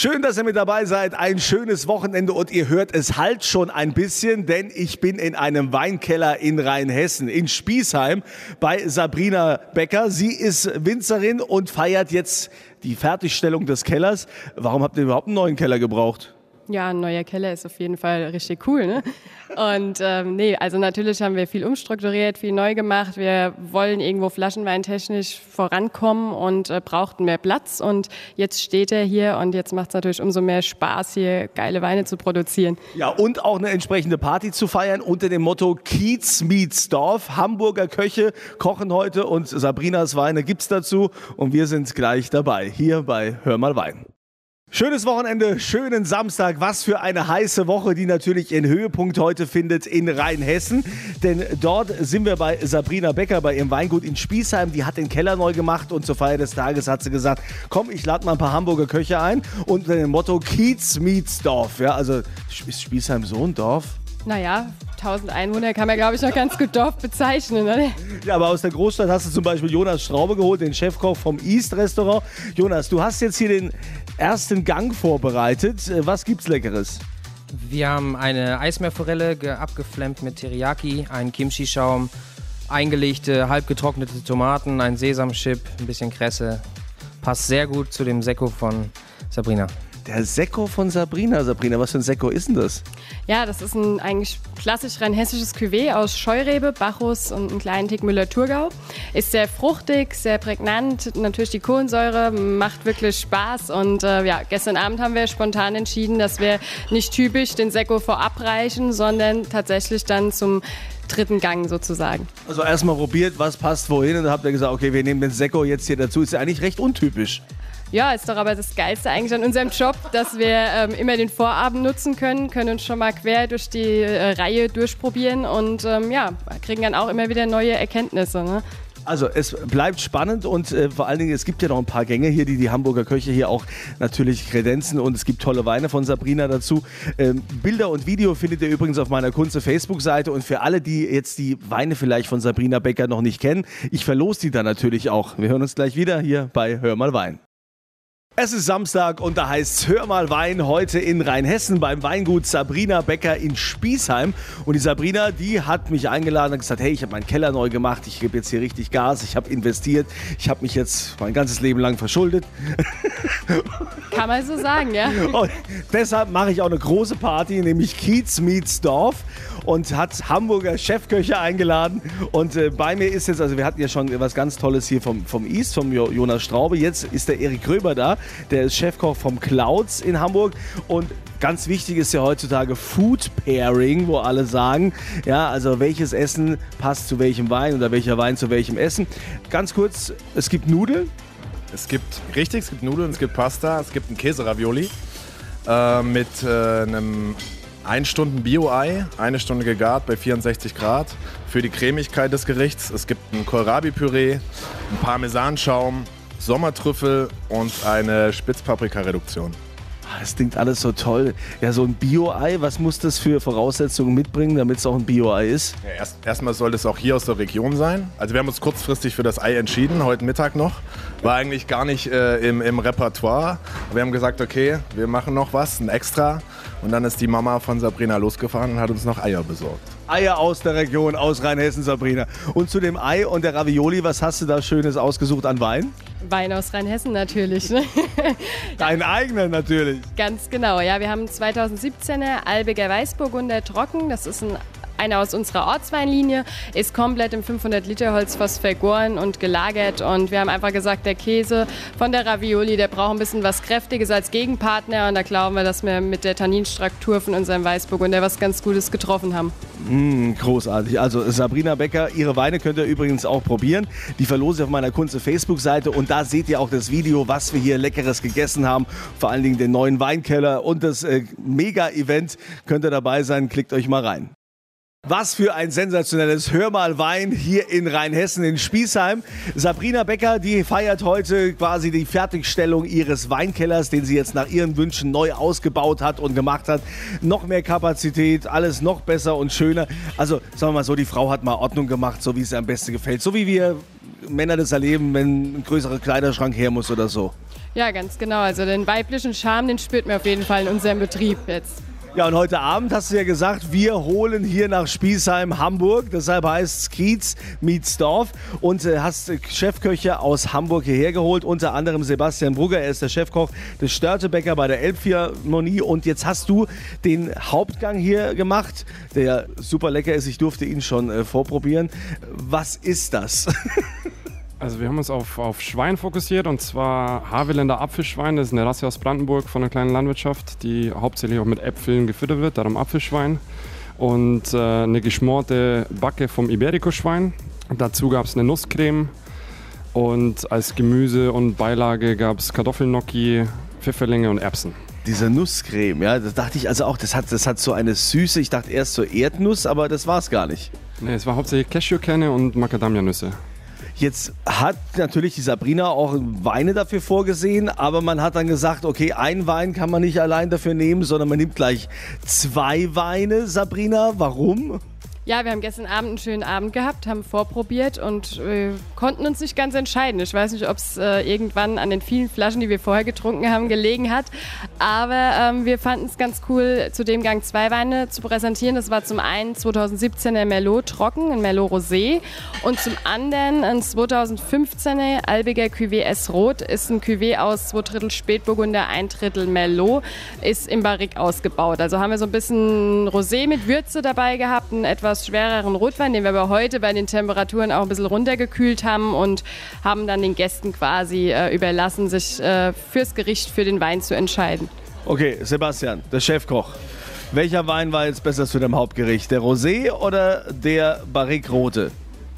Schön, dass ihr mit dabei seid. Ein schönes Wochenende und ihr hört es halt schon ein bisschen, denn ich bin in einem Weinkeller in Rheinhessen, in Spiesheim, bei Sabrina Becker. Sie ist Winzerin und feiert jetzt die Fertigstellung des Kellers. Warum habt ihr überhaupt einen neuen Keller gebraucht? Ja, ein neuer Keller ist auf jeden Fall richtig cool. Ne? Und ähm, nee, also natürlich haben wir viel umstrukturiert, viel neu gemacht. Wir wollen irgendwo flaschenweintechnisch vorankommen und äh, brauchten mehr Platz. Und jetzt steht er hier und jetzt macht es natürlich umso mehr Spaß, hier geile Weine zu produzieren. Ja, und auch eine entsprechende Party zu feiern unter dem Motto Kiez meets Dorf. Hamburger Köche kochen heute und Sabrinas Weine gibt's dazu. Und wir sind gleich dabei, hier bei Hör mal Wein. Schönes Wochenende, schönen Samstag. Was für eine heiße Woche, die natürlich ihren Höhepunkt heute findet in Rheinhessen. Denn dort sind wir bei Sabrina Becker bei ihrem Weingut in Spiesheim. Die hat den Keller neu gemacht und zur Feier des Tages hat sie gesagt, komm, ich lade mal ein paar Hamburger Köche ein. Und unter dem Motto Kiez meets Dorf. Ja, also ist Spiesheim so ein Dorf? Naja, 1000 Einwohner kann man, glaube ich, noch ganz gut Dorf bezeichnen. Oder? Ja, aber aus der Großstadt hast du zum Beispiel Jonas Straube geholt, den Chefkoch vom East Restaurant. Jonas, du hast jetzt hier den ersten Gang vorbereitet. Äh, was gibt's Leckeres? Wir haben eine Eismeerforelle abgeflammt mit Teriyaki, einen Kimchi-Schaum, eingelegte, halb getrocknete Tomaten, ein Sesamchip, ein bisschen Kresse. Passt sehr gut zu dem Sekko von Sabrina. Der Sekko von Sabrina. Sabrina, was für ein Sekko ist denn das? Ja, das ist ein eigentlich klassisch rein hessisches Cuvée aus Scheurebe, Bacchus und einem kleinen Tick Müller-Thurgau. Ist sehr fruchtig, sehr prägnant. Natürlich die Kohlensäure macht wirklich Spaß. Und äh, ja, gestern Abend haben wir spontan entschieden, dass wir nicht typisch den Sekko vorab reichen, sondern tatsächlich dann zum dritten Gang sozusagen. Also erstmal probiert, was passt wohin und dann habt ihr gesagt, okay, wir nehmen den Sekko jetzt hier dazu. Ist ja eigentlich recht untypisch. Ja, ist doch aber das Geilste eigentlich an unserem Job, dass wir ähm, immer den Vorabend nutzen können, können uns schon mal quer durch die äh, Reihe durchprobieren und ähm, ja, kriegen dann auch immer wieder neue Erkenntnisse. Ne? Also es bleibt spannend und äh, vor allen Dingen, es gibt ja noch ein paar Gänge hier, die die Hamburger Köche hier auch natürlich kredenzen und es gibt tolle Weine von Sabrina dazu. Ähm, Bilder und Video findet ihr übrigens auf meiner Kunze Facebook-Seite und für alle, die jetzt die Weine vielleicht von Sabrina Becker noch nicht kennen, ich verlose die dann natürlich auch. Wir hören uns gleich wieder hier bei Hör mal Wein. Es ist Samstag und da heißt es Hör mal Wein heute in Rheinhessen beim Weingut Sabrina Becker in Spiesheim. Und die Sabrina, die hat mich eingeladen und gesagt, hey, ich habe meinen Keller neu gemacht, ich gebe jetzt hier richtig Gas, ich habe investiert, ich habe mich jetzt mein ganzes Leben lang verschuldet. Kann man so sagen, ja. Und deshalb mache ich auch eine große Party, nämlich Kiez meets Dorf und hat Hamburger Chefköche eingeladen. Und äh, bei mir ist jetzt, also wir hatten ja schon was ganz Tolles hier vom, vom East, vom Jonas Straube. Jetzt ist der Erik Gröber da. Der ist Chefkoch vom Clouds in Hamburg und Ganz wichtig ist ja heutzutage Food Pairing, wo alle sagen, ja, also welches Essen passt zu welchem Wein oder welcher Wein zu welchem Essen. Ganz kurz, es gibt Nudeln. Es gibt, richtig, es gibt Nudeln, es gibt Pasta, es gibt einen Käseravioli äh, mit äh, einem 1 Stunden Bio-Ei, eine Stunde gegart bei 64 Grad für die Cremigkeit des Gerichts. Es gibt ein Kohlrabi-Püree, einen Parmesanschaum, Sommertrüffel und eine Spitzpaprika-Reduktion. Ah, das klingt alles so toll. Ja, so ein Bio-Ei, was muss das für Voraussetzungen mitbringen, damit es auch ein Bio-Ei ist? Ja, erst, erstmal soll es auch hier aus der Region sein. Also wir haben uns kurzfristig für das Ei entschieden, heute Mittag noch. War eigentlich gar nicht äh, im, im Repertoire. Wir haben gesagt, okay, wir machen noch was, ein Extra. Und dann ist die Mama von Sabrina losgefahren und hat uns noch Eier besorgt. Eier aus der Region, aus Rheinhessen, Sabrina. Und zu dem Ei und der Ravioli, was hast du da Schönes ausgesucht an Wein? Wein aus Rheinhessen natürlich. Ne? Dein eigener natürlich. Ganz genau, ja. Wir haben 2017er Albiger Weißburgunder trocken. Das ist ein einer aus unserer Ortsweinlinie, ist komplett im 500-Liter-Holzfass vergoren und gelagert. Und wir haben einfach gesagt, der Käse von der Ravioli, der braucht ein bisschen was Kräftiges als Gegenpartner. Und da glauben wir, dass wir mit der Tanninstruktur von unserem Weißburgunder was ganz Gutes getroffen haben. Mm, großartig. Also Sabrina Becker, ihre Weine könnt ihr übrigens auch probieren. Die verlose ich auf meiner Kunze Facebook-Seite und da seht ihr auch das Video, was wir hier Leckeres gegessen haben. Vor allen Dingen den neuen Weinkeller und das äh, Mega-Event könnt ihr dabei sein. Klickt euch mal rein. Was für ein sensationelles Hör mal Wein hier in Rheinhessen in Spiesheim. Sabrina Becker, die feiert heute quasi die Fertigstellung ihres Weinkellers, den sie jetzt nach ihren Wünschen neu ausgebaut hat und gemacht hat. Noch mehr Kapazität, alles noch besser und schöner. Also sagen wir mal so, die Frau hat mal Ordnung gemacht, so wie es ihr am besten gefällt. So wie wir Männer das erleben, wenn ein größerer Kleiderschrank her muss oder so. Ja, ganz genau. Also den weiblichen Charme, den spürt man auf jeden Fall in unserem Betrieb jetzt. Ja, und heute Abend hast du ja gesagt, wir holen hier nach Spießheim Hamburg. Deshalb heißt es Kiez meets Dorf. Und äh, hast Chefköche aus Hamburg hierher geholt. Unter anderem Sebastian Brugger. Er ist der Chefkoch des Störtebäcker bei der Elbphilharmonie. Und jetzt hast du den Hauptgang hier gemacht, der super lecker ist. Ich durfte ihn schon äh, vorprobieren. Was ist das? Also wir haben uns auf, auf Schwein fokussiert und zwar Havelländer Apfelschwein. Das ist eine Rasse aus Brandenburg von einer kleinen Landwirtschaft, die hauptsächlich auch mit Äpfeln gefüttert wird, darum Apfelschwein. Und äh, eine geschmorte Backe vom Iberico-Schwein. Dazu gab es eine Nusscreme und als Gemüse und Beilage gab es Kartoffelgnocchi, Pfifferlinge und Erbsen. Diese Nusscreme, ja, das dachte ich also auch, das hat, das hat so eine Süße. Ich dachte erst so Erdnuss, aber das war es gar nicht. Nee, es war hauptsächlich Cashewkerne und Macadamia-Nüsse. Jetzt hat natürlich die Sabrina auch Weine dafür vorgesehen, aber man hat dann gesagt, okay, ein Wein kann man nicht allein dafür nehmen, sondern man nimmt gleich zwei Weine. Sabrina, warum? Ja, wir haben gestern Abend einen schönen Abend gehabt, haben vorprobiert und äh, konnten uns nicht ganz entscheiden. Ich weiß nicht, ob es äh, irgendwann an den vielen Flaschen, die wir vorher getrunken haben, gelegen hat. Aber ähm, wir fanden es ganz cool, zu dem Gang zwei Weine zu präsentieren. Das war zum einen 2017er Merlot Trocken, ein Merlot Rosé. Und zum anderen ein 2015er Albiger Cuvée S Rot. Ist ein Cuvée aus zwei Drittel Spätburgunder, ein Drittel Merlot. Ist im Barrique ausgebaut. Also haben wir so ein bisschen Rosé mit Würze dabei gehabt, ein etwas etwas schwereren Rotwein, den wir aber heute bei den Temperaturen auch ein bisschen runtergekühlt haben und haben dann den Gästen quasi äh, überlassen, sich äh, fürs Gericht für den Wein zu entscheiden. Okay, Sebastian, der Chefkoch. Welcher Wein war jetzt besser zu dem Hauptgericht? Der Rosé oder der Barrique Rote?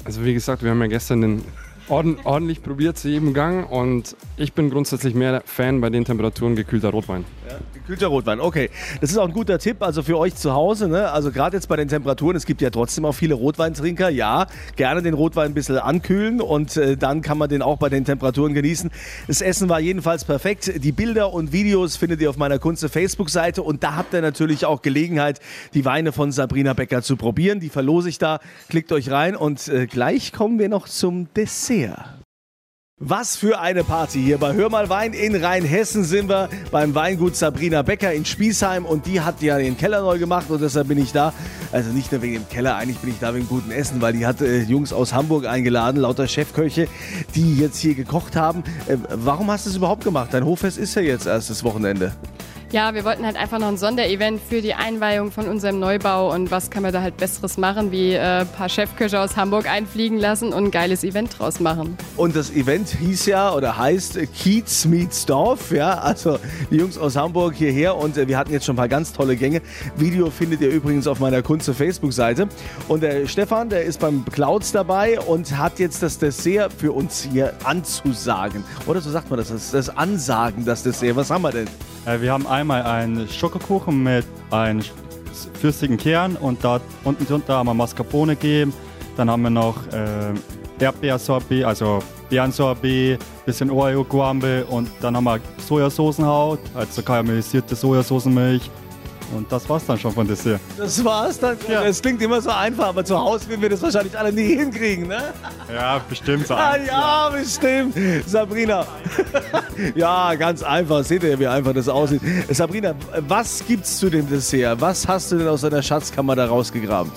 Also wie gesagt, wir haben ja gestern den ordentlich probiert zu jedem Gang und ich bin grundsätzlich mehr Fan bei den Temperaturen gekühlter Rotwein. Ja, gekühlter Rotwein, okay. Das ist auch ein guter Tipp, also für euch zu Hause. Ne? Also gerade jetzt bei den Temperaturen, es gibt ja trotzdem auch viele Rotweintrinker. Ja, gerne den Rotwein ein bisschen ankühlen und äh, dann kann man den auch bei den Temperaturen genießen. Das Essen war jedenfalls perfekt. Die Bilder und Videos findet ihr auf meiner Kunze Facebook-Seite und da habt ihr natürlich auch Gelegenheit, die Weine von Sabrina Becker zu probieren. Die verlose ich da. Klickt euch rein und äh, gleich kommen wir noch zum Dessert. Was für eine Party hier bei Hör mal Wein in Rheinhessen sind wir beim Weingut Sabrina Becker in Spießheim und die hat ja den Keller neu gemacht und deshalb bin ich da. Also nicht nur wegen dem Keller, eigentlich bin ich da wegen gutem Essen, weil die hat äh, Jungs aus Hamburg eingeladen, lauter Chefköche, die jetzt hier gekocht haben. Äh, warum hast du es überhaupt gemacht? Dein Hoffest ist ja jetzt erst das Wochenende. Ja, wir wollten halt einfach noch ein Sonderevent für die Einweihung von unserem Neubau und was kann man da halt Besseres machen, wie äh, ein paar Chefköche aus Hamburg einfliegen lassen und ein geiles Event draus machen. Und das Event hieß ja oder heißt Kiez meets Dorf, ja, also die Jungs aus Hamburg hierher und äh, wir hatten jetzt schon ein paar ganz tolle Gänge. Video findet ihr übrigens auf meiner Kunze Facebook-Seite und der Stefan, der ist beim Clouds dabei und hat jetzt das Dessert für uns hier anzusagen. Oder so sagt man das, das, das Ansagen, das Dessert. Was haben wir denn? Äh, wir haben einmal einen Schokokuchen mit einem flüssigen Kern und da unten drunter haben wir Mascarpone gegeben. Dann haben wir noch äh, Erdbeersorbet, also Beerensorbet, bisschen Oreo-Guambe und dann haben wir Sojasoßenhaut, also karamellisierte Sojasoßenmilch und das war's dann schon von Dessert. Das war's dann? Ja. Das klingt immer so einfach, aber zu Hause werden wir das wahrscheinlich alle nie hinkriegen, ne? Ja, bestimmt so ah, Ja, bestimmt. Sabrina. ja, ganz einfach. Seht ihr, wie einfach das aussieht. Sabrina, was gibt's zu dem Dessert? Was hast du denn aus deiner Schatzkammer da rausgegraben?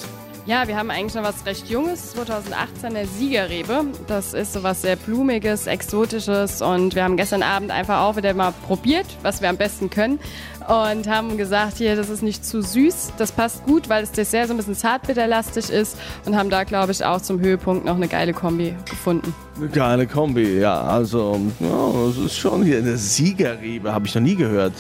Ja, wir haben eigentlich noch was recht Junges, 2018er Siegerrebe. Das ist so was sehr Blumiges, Exotisches und wir haben gestern Abend einfach auch wieder mal probiert, was wir am besten können und haben gesagt, hier, das ist nicht zu süß, das passt gut, weil das Dessert so ein bisschen zartbitterlastig ist und haben da, glaube ich, auch zum Höhepunkt noch eine geile Kombi gefunden. Eine geile Kombi, ja, also ja, das ist schon hier eine Siegerrebe, habe ich noch nie gehört.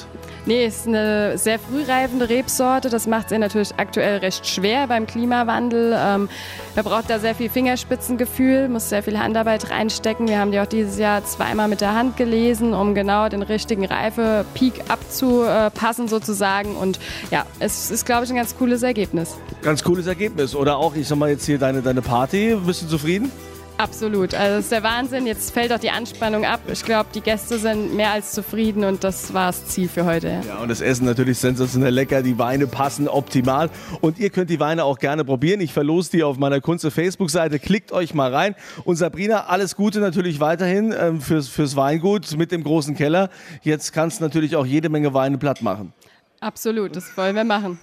Nee, es ist eine sehr frühreifende Rebsorte. Das macht es natürlich aktuell recht schwer beim Klimawandel. Ähm, man braucht da sehr viel Fingerspitzengefühl, muss sehr viel Handarbeit reinstecken. Wir haben die auch dieses Jahr zweimal mit der Hand gelesen, um genau den richtigen Reifepeak abzupassen sozusagen. Und ja, es ist, glaube ich, ein ganz cooles Ergebnis. Ganz cooles Ergebnis. Oder auch, ich sag mal jetzt hier deine, deine Party. Bist du zufrieden? Absolut. Also das ist der Wahnsinn. Jetzt fällt auch die Anspannung ab. Ich glaube, die Gäste sind mehr als zufrieden und das war das Ziel für heute. Ja, und das Essen natürlich sensationell lecker. Die Weine passen optimal. Und ihr könnt die Weine auch gerne probieren. Ich verlose die auf meiner Kunze Facebook-Seite. Klickt euch mal rein. Und Sabrina, alles Gute natürlich weiterhin ähm, fürs, fürs Weingut mit dem großen Keller. Jetzt kannst du natürlich auch jede Menge Weine platt machen. Absolut, das wollen wir machen.